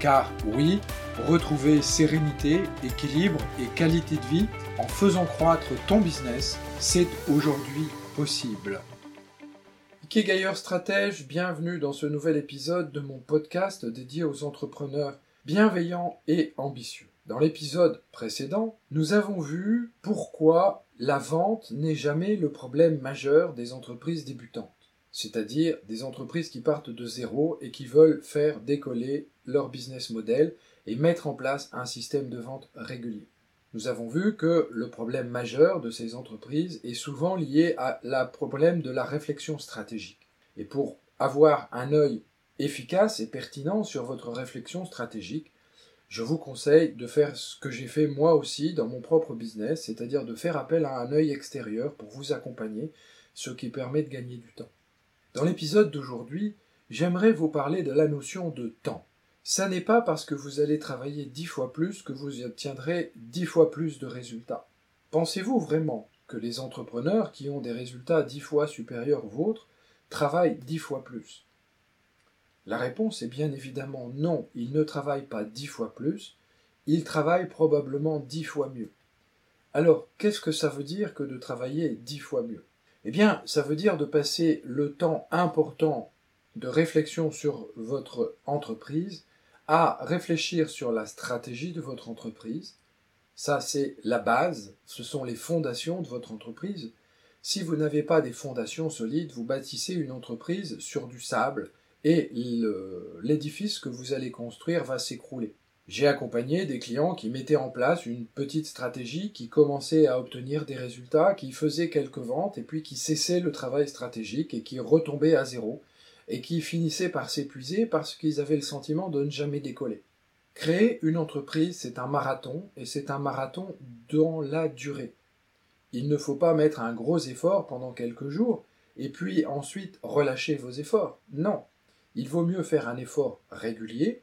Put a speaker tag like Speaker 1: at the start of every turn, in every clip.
Speaker 1: Car oui, retrouver sérénité, équilibre et qualité de vie en faisant croître ton business, c'est aujourd'hui possible. Ikegayer Stratège, bienvenue dans ce nouvel épisode de mon podcast dédié aux entrepreneurs bienveillants et ambitieux. Dans l'épisode précédent, nous avons vu pourquoi la vente n'est jamais le problème majeur des entreprises débutantes c'est-à-dire des entreprises qui partent de zéro et qui veulent faire décoller leur business model et mettre en place un système de vente régulier. Nous avons vu que le problème majeur de ces entreprises est souvent lié à la problème de la réflexion stratégique. Et pour avoir un œil efficace et pertinent sur votre réflexion stratégique, je vous conseille de faire ce que j'ai fait moi aussi dans mon propre business, c'est-à-dire de faire appel à un œil extérieur pour vous accompagner, ce qui permet de gagner du temps. Dans l'épisode d'aujourd'hui, j'aimerais vous parler de la notion de temps. Ça n'est pas parce que vous allez travailler dix fois plus que vous y obtiendrez dix fois plus de résultats. Pensez-vous vraiment que les entrepreneurs qui ont des résultats dix fois supérieurs aux vôtres travaillent dix fois plus? La réponse est bien évidemment non, ils ne travaillent pas dix fois plus, ils travaillent probablement dix fois mieux. Alors, qu'est-ce que ça veut dire que de travailler dix fois mieux? Eh bien, ça veut dire de passer le temps important de réflexion sur votre entreprise à réfléchir sur la stratégie de votre entreprise. Ça, c'est la base, ce sont les fondations de votre entreprise. Si vous n'avez pas des fondations solides, vous bâtissez une entreprise sur du sable et l'édifice que vous allez construire va s'écrouler. J'ai accompagné des clients qui mettaient en place une petite stratégie, qui commençaient à obtenir des résultats, qui faisaient quelques ventes, et puis qui cessaient le travail stratégique et qui retombaient à zéro, et qui finissaient par s'épuiser parce qu'ils avaient le sentiment de ne jamais décoller. Créer une entreprise, c'est un marathon, et c'est un marathon dans la durée. Il ne faut pas mettre un gros effort pendant quelques jours, et puis ensuite relâcher vos efforts. Non. Il vaut mieux faire un effort régulier,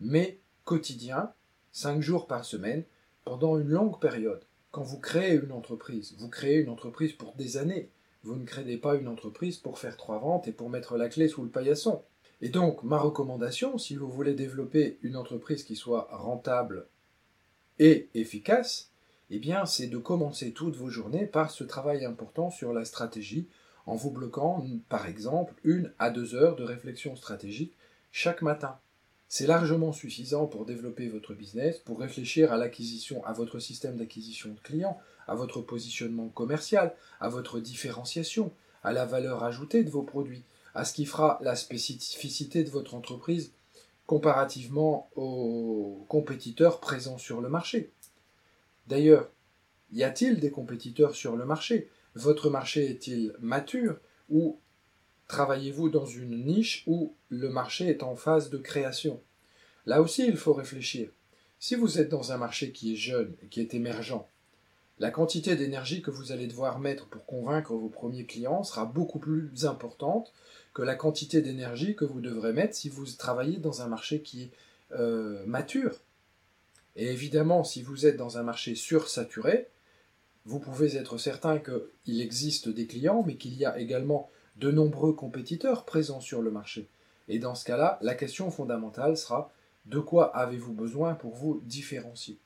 Speaker 1: mais quotidien, cinq jours par semaine, pendant une longue période. Quand vous créez une entreprise, vous créez une entreprise pour des années. Vous ne créez pas une entreprise pour faire trois ventes et pour mettre la clé sous le paillasson. Et donc, ma recommandation, si vous voulez développer une entreprise qui soit rentable et efficace, eh bien, c'est de commencer toutes vos journées par ce travail important sur la stratégie, en vous bloquant, par exemple, une à deux heures de réflexion stratégique chaque matin. C'est largement suffisant pour développer votre business, pour réfléchir à l'acquisition, à votre système d'acquisition de clients, à votre positionnement commercial, à votre différenciation, à la valeur ajoutée de vos produits, à ce qui fera la spécificité de votre entreprise comparativement aux compétiteurs présents sur le marché. D'ailleurs, y a-t-il des compétiteurs sur le marché? Votre marché est-il mature ou Travaillez-vous dans une niche où le marché est en phase de création? Là aussi, il faut réfléchir. Si vous êtes dans un marché qui est jeune et qui est émergent, la quantité d'énergie que vous allez devoir mettre pour convaincre vos premiers clients sera beaucoup plus importante que la quantité d'énergie que vous devrez mettre si vous travaillez dans un marché qui est euh, mature. Et évidemment, si vous êtes dans un marché sursaturé, vous pouvez être certain qu'il existe des clients, mais qu'il y a également de nombreux compétiteurs présents sur le marché. Et dans ce cas-là, la question fondamentale sera de quoi avez-vous besoin pour vous différencier?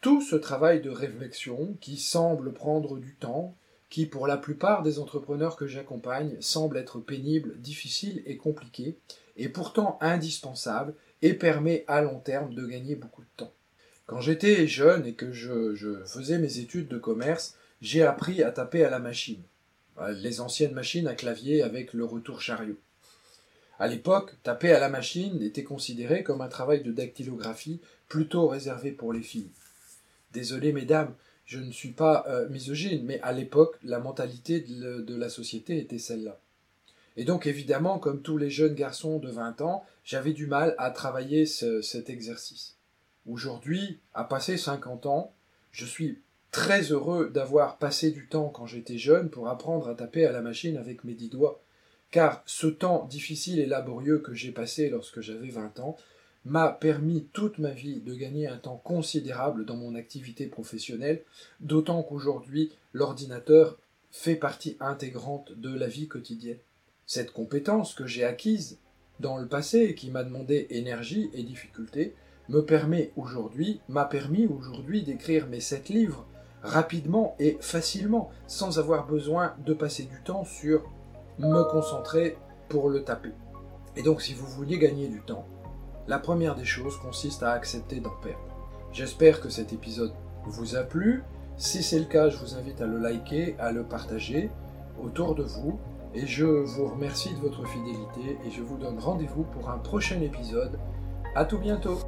Speaker 1: Tout ce travail de réflexion qui semble prendre du temps, qui pour la plupart des entrepreneurs que j'accompagne semble être pénible, difficile et compliqué, est pourtant indispensable et permet à long terme de gagner beaucoup de temps. Quand j'étais jeune et que je, je faisais mes études de commerce, j'ai appris à taper à la machine. Euh, les anciennes machines à clavier avec le retour chariot. À l'époque, taper à la machine était considéré comme un travail de dactylographie plutôt réservé pour les filles. Désolé mesdames, je ne suis pas euh, misogyne, mais à l'époque, la mentalité de, la société était celle-là. Et donc évidemment, comme tous les jeunes garçons de 20 ans, j'avais du mal à travailler cet exercice. Aujourd'hui, à passer 50 ans, je suis très heureux d'avoir passé du temps quand j'étais jeune pour apprendre à taper à la machine avec mes dix doigts, car ce temps difficile et laborieux que j'ai passé lorsque j'avais 20 ans m'a permis toute ma vie de gagner un temps considérable dans mon activité professionnelle, d'autant qu'aujourd'hui l'ordinateur fait partie intégrante de la vie quotidienne. Cette compétence que j'ai acquise dans le passé et qui m'a demandé énergie et difficulté me permet aujourd'hui, m'a permis aujourd'hui d'écrire mes sept livres rapidement et facilement, sans avoir besoin de passer du temps sur me concentrer pour le taper. Et donc si vous vouliez gagner du temps, la première des choses consiste à accepter d'en perdre. J'espère que cet épisode vous a plu. Si c'est le cas, je vous invite à le liker, à le partager autour de vous. Et je vous remercie de votre fidélité et je vous donne rendez-vous pour un prochain épisode. A tout bientôt